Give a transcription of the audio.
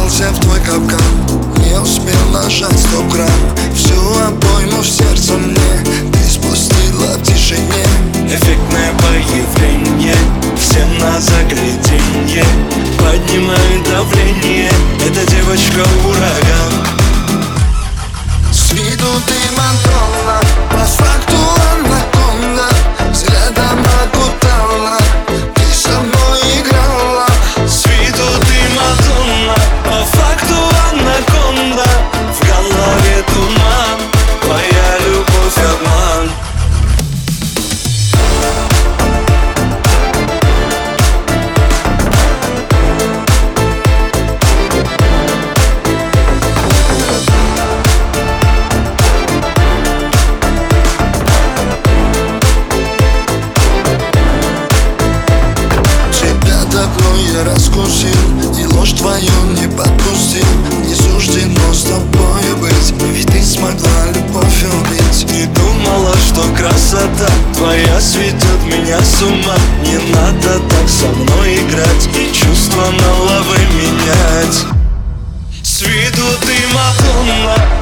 вплелся в твой капкан. Не успел нажать стоп грамм Всю обойму в сердце мне Ты спустила в тишине. Эффектное появление Всем на загляденье. Поднимает давление Эта девочка ураган. с ума. Не надо так со мной играть И чувства на лавы менять. С виду ты Мадонна.